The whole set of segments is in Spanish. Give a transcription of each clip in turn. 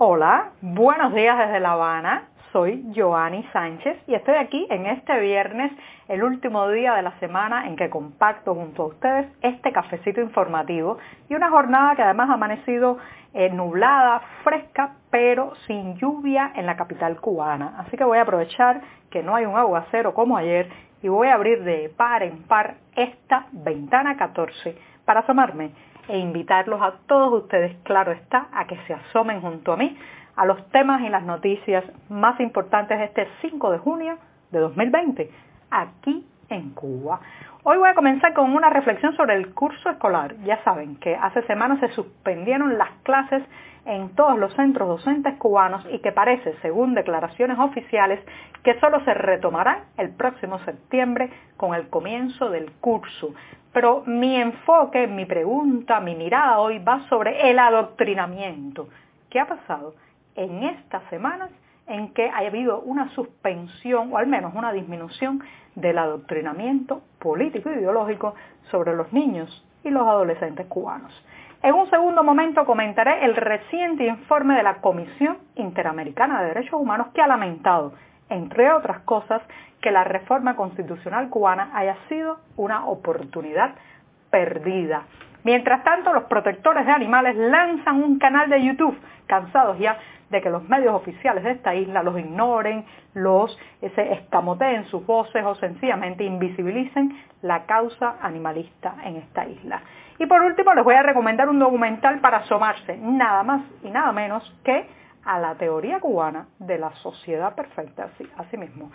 Hola, buenos días desde La Habana. Soy Joanny Sánchez y estoy aquí en este viernes, el último día de la semana en que comparto junto a ustedes este cafecito informativo y una jornada que además ha amanecido eh, nublada, fresca, pero sin lluvia en la capital cubana. Así que voy a aprovechar que no hay un aguacero como ayer y voy a abrir de par en par esta ventana 14 para asomarme e invitarlos a todos ustedes, claro está, a que se asomen junto a mí a los temas y las noticias más importantes de este 5 de junio de 2020, aquí en Cuba. Hoy voy a comenzar con una reflexión sobre el curso escolar. Ya saben que hace semanas se suspendieron las clases en todos los centros docentes cubanos y que parece, según declaraciones oficiales, que solo se retomará el próximo septiembre con el comienzo del curso. Pero mi enfoque, mi pregunta, mi mirada hoy va sobre el adoctrinamiento. ¿Qué ha pasado en estas semanas en que ha habido una suspensión o al menos una disminución del adoctrinamiento político e ideológico sobre los niños y los adolescentes cubanos? En un segundo momento comentaré el reciente informe de la Comisión Interamericana de Derechos Humanos que ha lamentado, entre otras cosas, que la reforma constitucional cubana haya sido una oportunidad perdida. Mientras tanto, los protectores de animales lanzan un canal de YouTube, cansados ya de que los medios oficiales de esta isla los ignoren, los escamoteen sus voces o sencillamente invisibilicen la causa animalista en esta isla. Y por último les voy a recomendar un documental para asomarse nada más y nada menos que a la teoría cubana de la sociedad perfecta, así, mismo.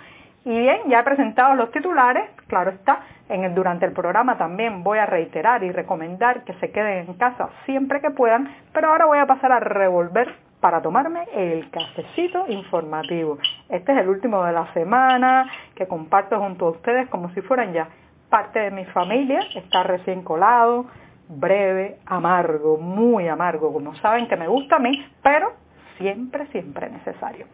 Y bien, ya he presentado los titulares, claro está, en el, durante el programa también voy a reiterar y recomendar que se queden en casa siempre que puedan, pero ahora voy a pasar a revolver para tomarme el cafecito informativo. Este es el último de la semana que comparto junto a ustedes como si fueran ya parte de mi familia, está recién colado, breve, amargo, muy amargo, como saben que me gusta a mí, pero siempre, siempre necesario.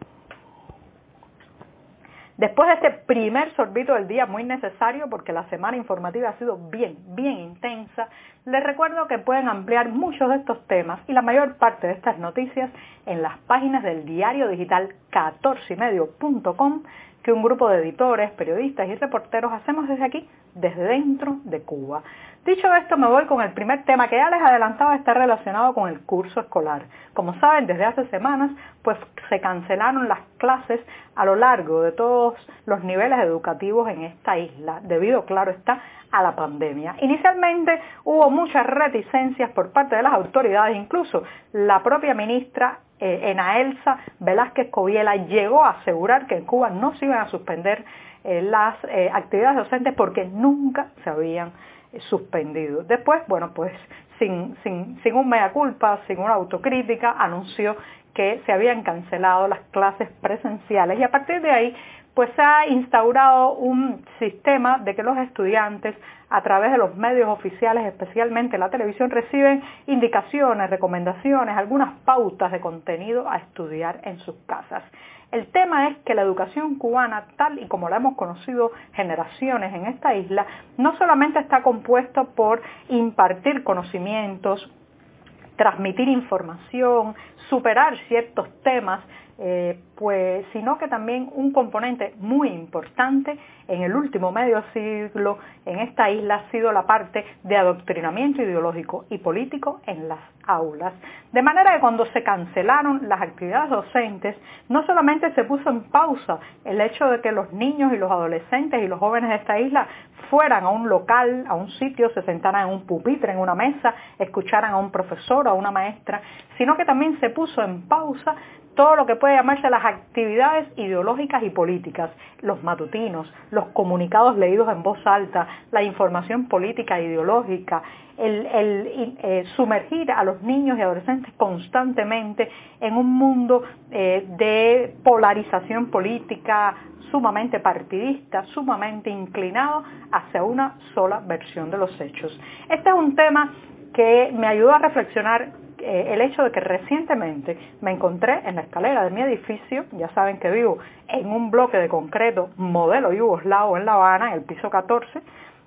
Después de este primer sorbito del día, muy necesario porque la semana informativa ha sido bien, bien intensa, les recuerdo que pueden ampliar muchos de estos temas y la mayor parte de estas noticias en las páginas del diario digital 14ymedio.com que un grupo de editores, periodistas y reporteros hacemos desde aquí, desde dentro de Cuba. Dicho esto, me voy con el primer tema que ya les adelantaba está relacionado con el curso escolar. Como saben, desde hace semanas, pues se cancelaron las clases a lo largo de todos los niveles educativos en esta isla, debido, claro está, a la pandemia. Inicialmente hubo muchas reticencias por parte de las autoridades, incluso la propia ministra eh, Enaelsa Velázquez Coviela llegó a asegurar que en Cuba no se iban a suspender eh, las eh, actividades docentes porque nunca se habían suspendido. Después, bueno, pues sin, sin, sin un mea culpa, sin una autocrítica, anunció que se habían cancelado las clases presenciales y a partir de ahí pues se ha instaurado un sistema de que los estudiantes a través de los medios oficiales, especialmente la televisión, reciben indicaciones, recomendaciones, algunas pautas de contenido a estudiar en sus casas. El tema es que la educación cubana, tal y como la hemos conocido generaciones en esta isla, no solamente está compuesto por impartir conocimientos, transmitir información, superar ciertos temas, eh, pues, sino que también un componente muy importante en el último medio siglo en esta isla ha sido la parte de adoctrinamiento ideológico y político en las aulas. De manera que cuando se cancelaron las actividades docentes, no solamente se puso en pausa el hecho de que los niños y los adolescentes y los jóvenes de esta isla fueran a un local, a un sitio, se sentaran en un pupitre, en una mesa, escucharan a un profesor o a una maestra, sino que también se puso en pausa todo lo que puede llamarse las actividades ideológicas y políticas, los matutinos, los comunicados leídos en voz alta, la información política e ideológica, el, eh, sumergir a los niños y adolescentes constantemente en un mundo eh, de polarización política sumamente partidista, sumamente inclinado hacia una sola versión de los hechos. Este es un tema que me ayudó a reflexionar eh, el hecho de que recientemente me encontré en la escalera de mi edificio, ya saben que vivo en un bloque de concreto modelo yugoslavo en La Habana, en el piso 14,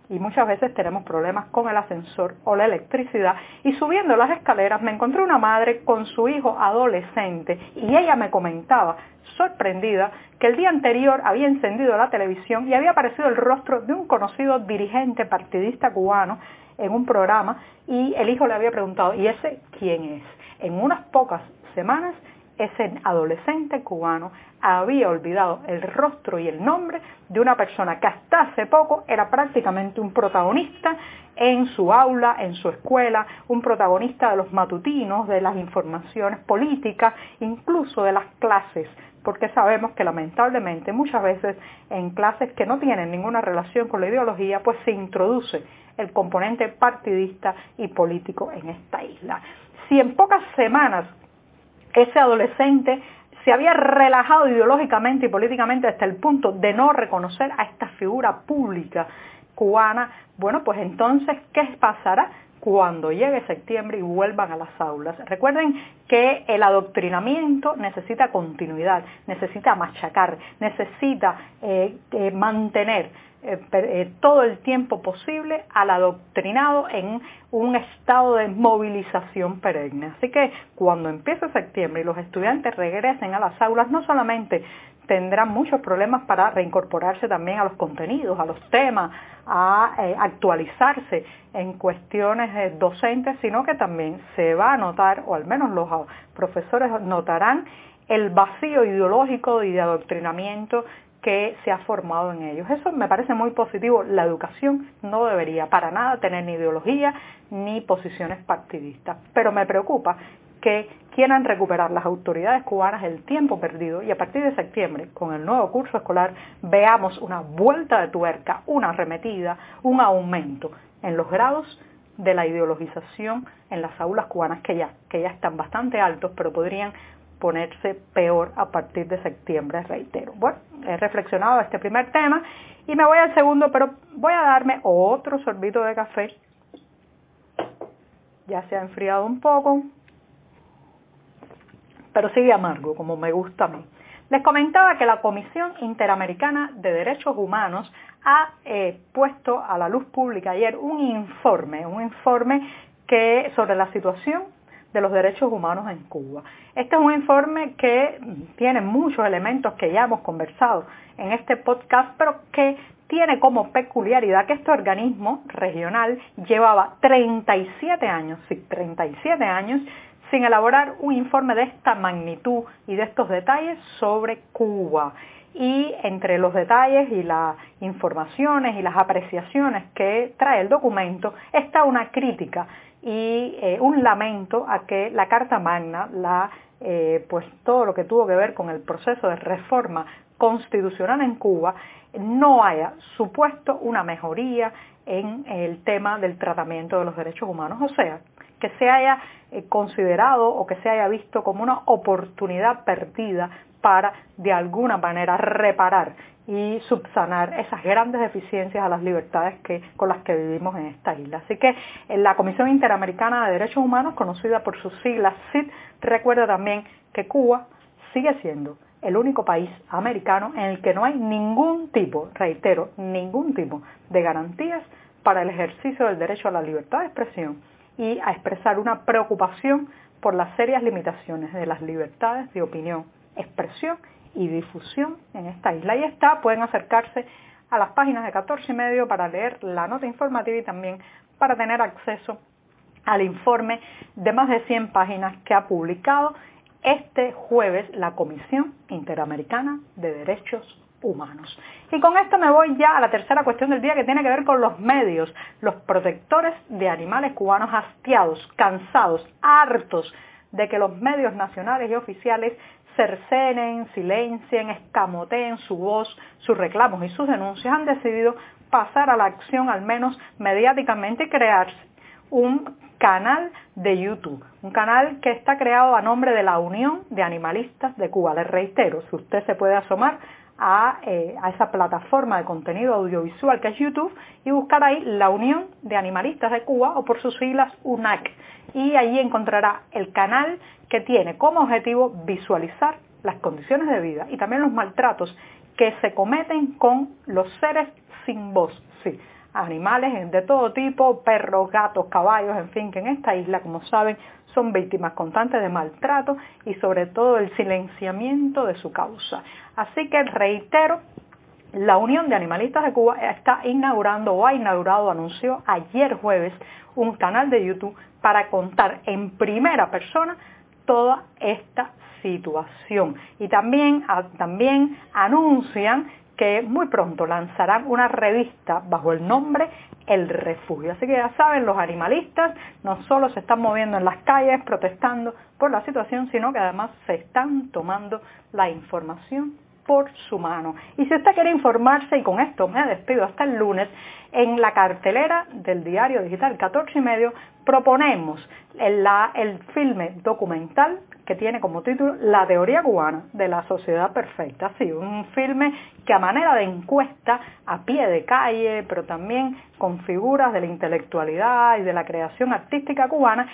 y muchas veces tenemos problemas con el ascensor o la electricidad y subiendo las escaleras me encontré una madre con su hijo adolescente y ella me comentaba sorprendida que el día anterior había encendido la televisión y había aparecido el rostro de un conocido dirigente partidista cubano en un programa y el hijo le había preguntado, ¿y ese quién es? En unas pocas semanas ese adolescente cubano había olvidado el rostro y el nombre de una persona que hasta hace poco era prácticamente un protagonista en su aula, en su escuela, un protagonista de los matutinos, de las informaciones políticas, incluso de las clases, porque sabemos que lamentablemente muchas veces en clases que no tienen ninguna relación con la ideología, pues se introduce el componente partidista y político en esta isla. Si en pocas semanas ese adolescente se había relajado ideológicamente y políticamente hasta el punto de no reconocer a esta figura pública cubana, bueno, pues entonces, ¿qué pasará? cuando llegue septiembre y vuelvan a las aulas. Recuerden que el adoctrinamiento necesita continuidad, necesita machacar, necesita eh, eh, mantener todo el tiempo posible al adoctrinado en un estado de movilización perenne. Así que cuando empiece septiembre y los estudiantes regresen a las aulas, no solamente tendrán muchos problemas para reincorporarse también a los contenidos, a los temas, a eh, actualizarse en cuestiones docentes, sino que también se va a notar, o al menos los profesores notarán, el vacío ideológico y de adoctrinamiento que se ha formado en ellos. Eso me parece muy positivo. La educación no debería para nada tener ni ideología ni posiciones partidistas. Pero me preocupa que quieran recuperar las autoridades cubanas el tiempo perdido y a partir de septiembre, con el nuevo curso escolar, veamos una vuelta de tuerca, una arremetida, un aumento en los grados de la ideologización en las aulas cubanas que ya, que ya están bastante altos, pero podrían ponerse peor a partir de septiembre, reitero. Bueno, he reflexionado este primer tema y me voy al segundo, pero voy a darme otro sorbito de café. Ya se ha enfriado un poco, pero sigue amargo, como me gusta a mí. Les comentaba que la Comisión Interamericana de Derechos Humanos ha eh, puesto a la luz pública ayer un informe, un informe que sobre la situación de los derechos humanos en Cuba. Este es un informe que tiene muchos elementos que ya hemos conversado en este podcast, pero que tiene como peculiaridad que este organismo regional llevaba 37 años, sí, 37 años sin elaborar un informe de esta magnitud y de estos detalles sobre Cuba. Y entre los detalles y las informaciones y las apreciaciones que trae el documento está una crítica y eh, un lamento a que la Carta Magna, la, eh, pues todo lo que tuvo que ver con el proceso de reforma constitucional en Cuba, no haya supuesto una mejoría en el tema del tratamiento de los derechos humanos, o sea, que se haya eh, considerado o que se haya visto como una oportunidad perdida para de alguna manera reparar y subsanar esas grandes deficiencias a las libertades que, con las que vivimos en esta isla. Así que la Comisión Interamericana de Derechos Humanos, conocida por sus siglas CID, recuerda también que Cuba sigue siendo el único país americano en el que no hay ningún tipo, reitero, ningún tipo de garantías para el ejercicio del derecho a la libertad de expresión y a expresar una preocupación por las serias limitaciones de las libertades de opinión, expresión y difusión en esta isla. Ahí está, pueden acercarse a las páginas de 14 y medio para leer la nota informativa y también para tener acceso al informe de más de 100 páginas que ha publicado este jueves la Comisión Interamericana de Derechos Humanos. Y con esto me voy ya a la tercera cuestión del día que tiene que ver con los medios, los protectores de animales cubanos hastiados, cansados, hartos de que los medios nacionales y oficiales cercenen, silencien, escamoteen su voz, sus reclamos y sus denuncias, han decidido pasar a la acción, al menos mediáticamente, y crearse un canal de YouTube, un canal que está creado a nombre de la Unión de Animalistas de Cuba. Les reitero, si usted se puede asomar a, eh, esa plataforma de contenido audiovisual que es YouTube y buscar ahí la Unión de Animalistas de Cuba o por sus siglas UNAC. Y allí encontrará el canal que tiene como objetivo visualizar las condiciones de vida y también los maltratos que se cometen con los seres sin voz. Sí, animales de todo tipo, perros, gatos, caballos, en fin, que en esta isla, como saben, son víctimas constantes de maltrato y sobre todo el silenciamiento de su causa. Así que reitero, la Unión de Animalistas de Cuba está inaugurando o ha inaugurado, anunció ayer jueves, un canal de YouTube para contar en primera persona toda esta situación. Y también, también anuncian que muy pronto lanzarán una revista bajo el nombre El Refugio. Así que ya saben, los animalistas no solo se están moviendo en las calles protestando por la situación, sino que además se están tomando la información por su mano. Y si usted quiere informarse, y con esto me despido hasta el lunes, en la cartelera del diario digital 14 y medio proponemos el, el filme documental que tiene como título La teoría cubana de la sociedad perfecta. Sí, un filme que a manera de encuesta, a pie de calle, pero también con figuras de la intelectualidad y de la creación artística cubana,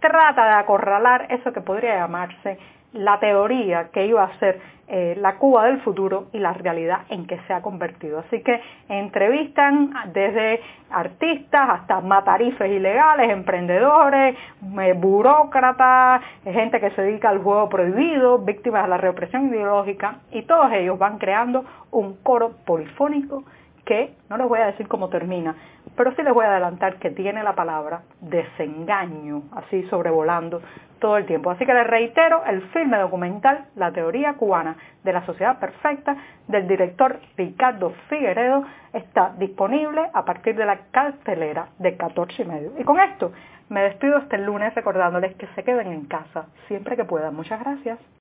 trata de acorralar eso que podría llamarse la teoría que iba a ser eh, la Cuba del futuro y la realidad en que se ha convertido. Así que entrevistan desde artistas hasta matarifes ilegales, emprendedores, eh, burócratas, gente que se dedica al juego prohibido, víctimas de la represión ideológica y todos ellos van creando un coro polifónico que no les voy a decir cómo termina, pero sí les voy a adelantar que tiene la palabra desengaño, así sobrevolando todo el tiempo. Así que les reitero, el filme documental La teoría cubana de la sociedad perfecta del director Ricardo Figueredo está disponible a partir de la cartelera de 14 y medio. Y con esto me despido este lunes recordándoles que se queden en casa siempre que puedan. Muchas gracias.